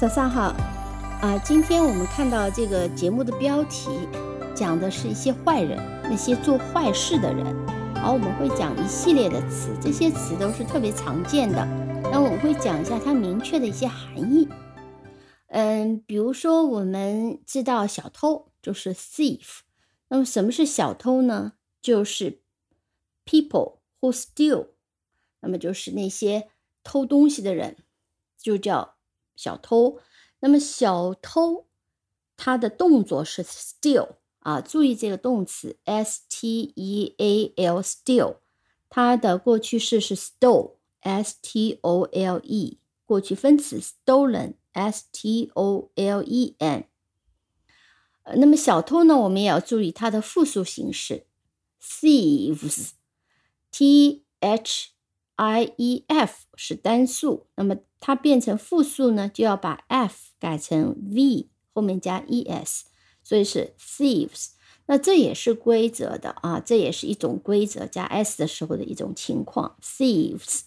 早上好，啊，今天我们看到这个节目的标题，讲的是一些坏人，那些做坏事的人。好，我们会讲一系列的词，这些词都是特别常见的。那我们会讲一下它明确的一些含义。嗯，比如说我们知道小偷就是 thief，那么什么是小偷呢？就是 people who steal，那么就是那些偷东西的人，就叫。小偷，那么小偷他的动作是 steal 啊，注意这个动词 s t e a l，steal，它的过去式是 stole，s t o l e，过去分词 stolen，s t o l e n。呃，那么小偷呢，我们也要注意它的复数形式 thieves，t h。I e f 是单数，那么它变成复数呢，就要把 f 改成 v，后面加 e s，所以是 thieves。那这也是规则的啊，这也是一种规则，加 s 的时候的一种情况。thieves。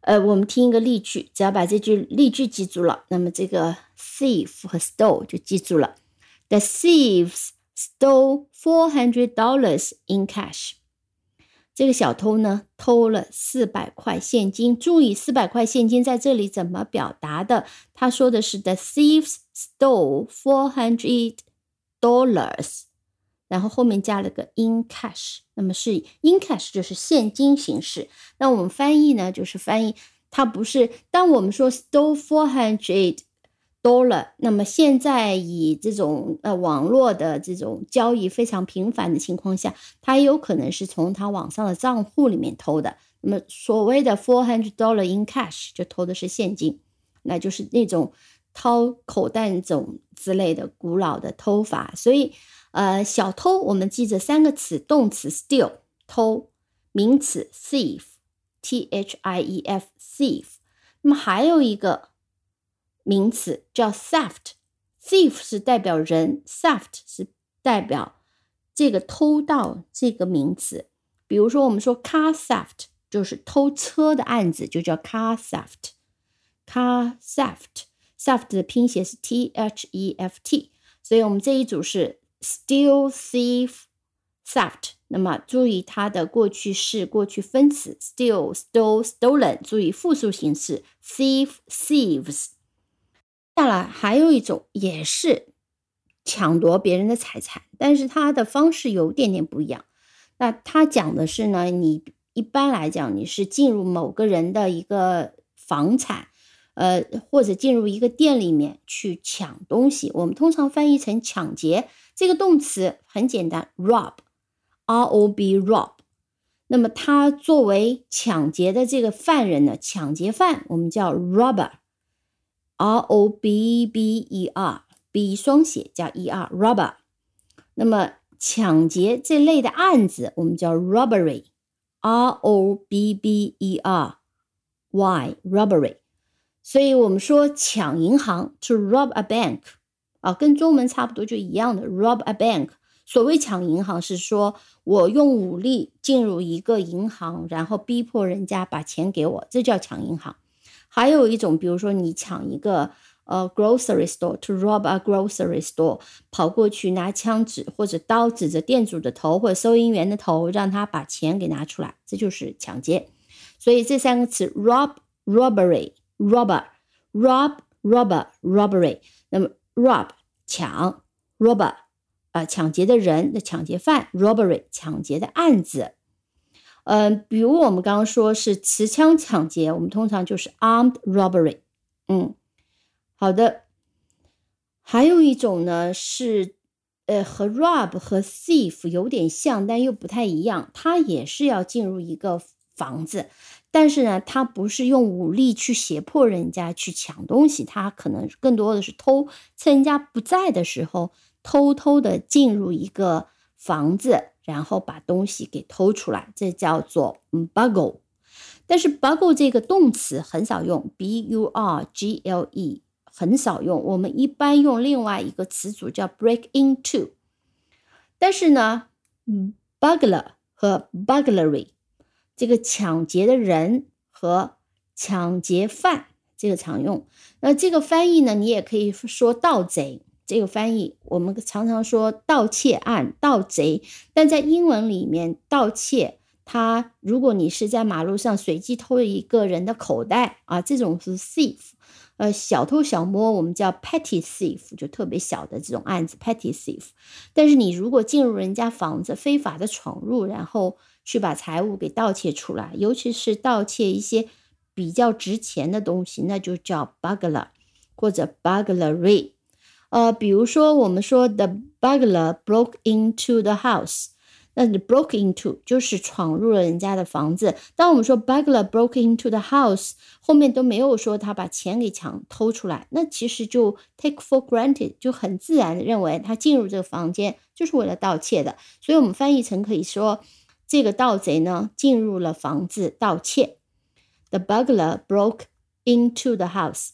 呃，我们听一个例句，只要把这句例句记住了，那么这个 thief 和 stole 就记住了。The thieves stole four hundred dollars in cash. 这个小偷呢，偷了四百块现金。注意，四百块现金在这里怎么表达的？他说的是 “The thieves stole four hundred dollars”，然后后面加了个 “in cash”。那么是 “in cash” 就是现金形式。那我们翻译呢，就是翻译它不是。当我们说 “stole four hundred”。多了，那么现在以这种呃网络的这种交易非常频繁的情况下，他也有可能是从他网上的账户里面偷的。那么所谓的 four hundred dollar in cash 就偷的是现金，那就是那种掏口袋这种之类的古老的偷法。所以呃，小偷我们记着三个词：动词 steal 偷，名词 thief t h i e f thief。那么还有一个。名词叫 theft，thief 是代表人，theft 是代表这个偷盗这个名词。比如说，我们说 car theft 就是偷车的案子，就叫 car theft。car theft，theft 的拼写是 t h e f t，所以我们这一组是 steal thief theft。那么注意它的过去式、过去分词 steal stole stolen，注意复数形式 thief thieves。下来还有一种也是抢夺别人的财产，但是它的方式有点点不一样。那他讲的是呢，你一般来讲你是进入某个人的一个房产，呃，或者进入一个店里面去抢东西。我们通常翻译成抢劫。这个动词很简单，rob，r o b rob。那么他作为抢劫的这个犯人呢，抢劫犯我们叫 robber。R O B B E R，B 双写加 E R，robber。那么抢劫这类的案子，我们叫 robbery，R O B B E R Y，robbery。所以我们说抢银行，to rob a bank，啊，跟中文差不多就一样的，rob a bank。所谓抢银行，是说我用武力进入一个银行，然后逼迫人家把钱给我，这叫抢银行。还有一种，比如说你抢一个呃 grocery store，to rob a grocery store，跑过去拿枪指或者刀指着店主的头或者收银员的头，让他把钱给拿出来，这就是抢劫。所以这三个词 rob、robbery、robber、rob、robber、robbery。那么 rob 抢，robber 啊抢劫的人的抢劫犯，robbery 抢劫的案子。嗯，比如我们刚刚说是持枪抢劫，我们通常就是 armed robbery。嗯，好的。还有一种呢是，呃，和 rob 和 thief 有点像，但又不太一样。它也是要进入一个房子，但是呢，它不是用武力去胁迫人家去抢东西，它可能更多的是偷，趁人家不在的时候，偷偷的进入一个房子。然后把东西给偷出来，这叫做 buggle。但是 buggle 这个动词很少用，b u r g l e 很少用。我们一般用另外一个词组叫 break into。但是呢，burglar 和 burglary 这个抢劫的人和抢劫犯这个常用。那这个翻译呢，你也可以说盗贼。这个翻译我们常常说盗窃案、盗贼，但在英文里面，盗窃它如果你是在马路上随机偷一个人的口袋啊，这种是 thief。呃，小偷小摸我们叫 petty thief，就特别小的这种案子 petty thief。但是你如果进入人家房子，非法的闯入，然后去把财物给盗窃出来，尤其是盗窃一些比较值钱的东西，那就叫 burglar 或者 burglary。呃，比如说我们说 the burglar broke into the house。那 broke into 就是闯入了人家的房子。当我们说 burglar broke into the house，后面都没有说他把钱给抢偷出来，那其实就 take for granted，就很自然的认为他进入这个房间就是为了盗窃的。所以我们翻译成可以说，这个盗贼呢进入了房子盗窃。The burglar broke into the house.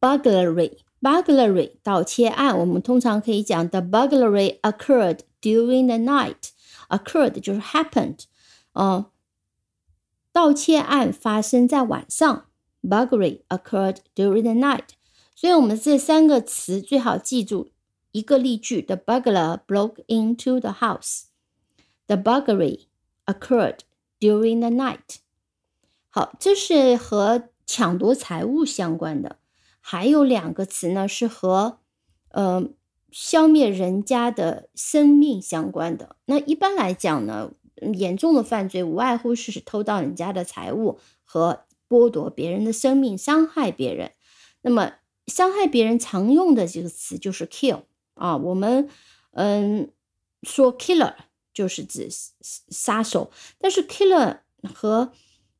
Burglary, burglary 盗窃案，我们通常可以讲 the burglary occurred. During the night, occurred 就是 happened，哦，盗窃案发生在晚上。Burglary occurred during the night。所以，我们这三个词最好记住一个例句：The burglar broke into the house. The burglary occurred during the night。好，这是和抢夺财物相关的。 还有两个词呢，是和呃。消灭人家的生命相关的，那一般来讲呢，严重的犯罪无外乎是偷盗人家的财物和剥夺别人的生命，伤害别人。那么伤害别人常用的这个词就是 kill 啊，我们嗯说 killer 就是指杀手，但是 killer 和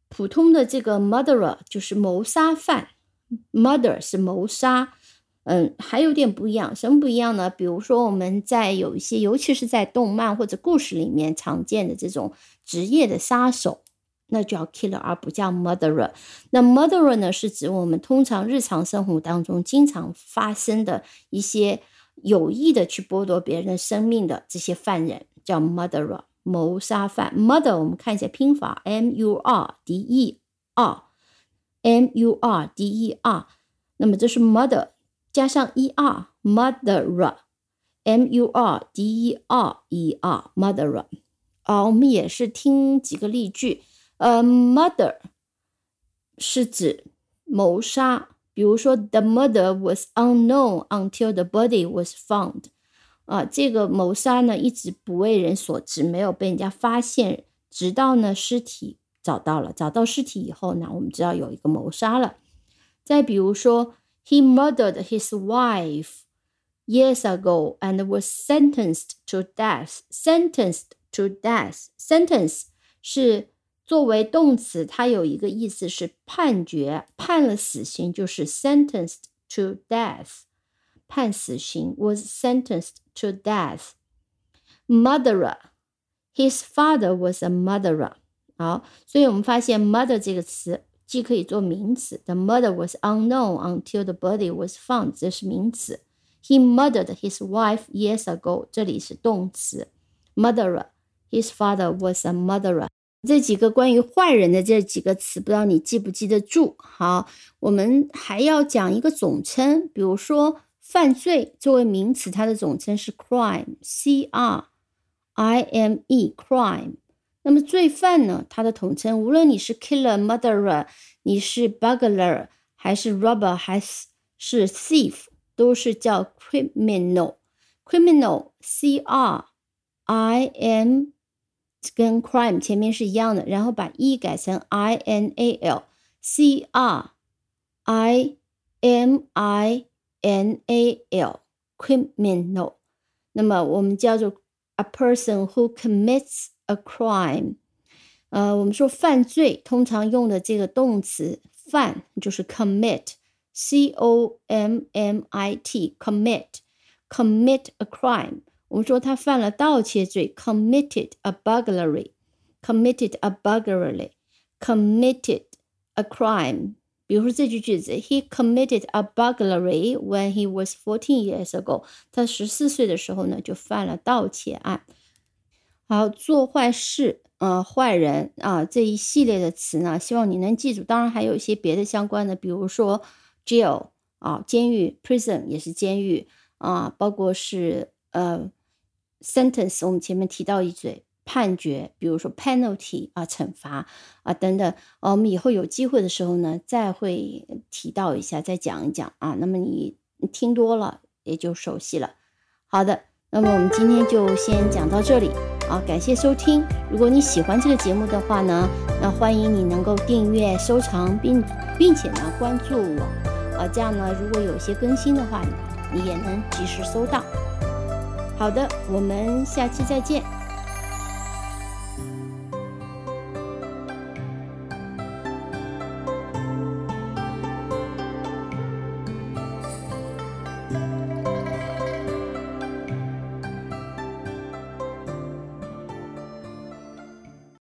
普通的这个 murderer 就是谋杀犯，murder 是谋杀。嗯，还有点不一样，什么不一样呢？比如说，我们在有一些，尤其是在动漫或者故事里面常见的这种职业的杀手，那叫 killer，而不叫 murderer。那 murderer 呢，是指我们通常日常生活当中经常发生的一些有意的去剥夺别人的生命的这些犯人，叫 murderer，谋杀犯。murder 我们看一下拼法，m u r d e r murder，那么这是 mother。加上 E R motherer，M U R D e r e r murderer。啊，我们也是听几个例句。呃，murder 是指谋杀，比如说 the murder was unknown until the body was found。啊，这个谋杀呢一直不为人所知，没有被人家发现，直到呢尸体找到了，找到尸体以后呢，我们知道有一个谋杀了。再比如说。He murdered his wife years ago and was sentenced to death. Sentenced to death. Sentence 是作为动词，它有一个意思是判决，判了死刑，就是 sentenced to death。判死刑 was sentenced to death. Murderer. His father was a murderer. 好，所以我们发现 murder 这个词既可以做名词，The murder was unknown until the body was found，这是名词。He murdered his wife years ago，这里是动词。Murderer, his father was a murderer。这几个关于坏人的这几个词，不知道你记不记得住？好，我们还要讲一个总称，比如说犯罪作为名词，它的总称是 crime，c r i m e，crime。那么罪犯呢？它的统称，无论你是 killer、murderer，你是 burglar，还是 robber，还是是 thief，都是叫 criminal。criminal，c r i m，跟 crime 前面是一样的，然后把 e 改成 i n a l，c r i m i n a l，criminal。那么我们叫做 a person who commits A crime，呃，我们说犯罪通常用的这个动词犯就是 commit，c o m m i t，commit，commit a crime。我们说他犯了盗窃罪，committed a burglary，committed a burglary，committed a crime。比如说这句句子，He committed a burglary when he was fourteen years ago。他十四岁的时候呢，就犯了盗窃案。 好，做坏事，呃坏人啊这一系列的词呢，希望你能记住。当然还有一些别的相关的，比如说 jail 啊，监狱，prison 也是监狱啊，包括是呃 sentence，我们前面提到一嘴。判决，比如说 penalty 啊，惩罚啊等等，我们以后有机会的时候呢，再会提到一下，再讲一讲啊。那么你听多了也就熟悉了。好的，那么我们今天就先讲到这里啊，感谢收听。如果你喜欢这个节目的话呢，那欢迎你能够订阅、收藏，并并且呢关注我啊，这样呢，如果有些更新的话，你也能及时收到。好的，我们下期再见。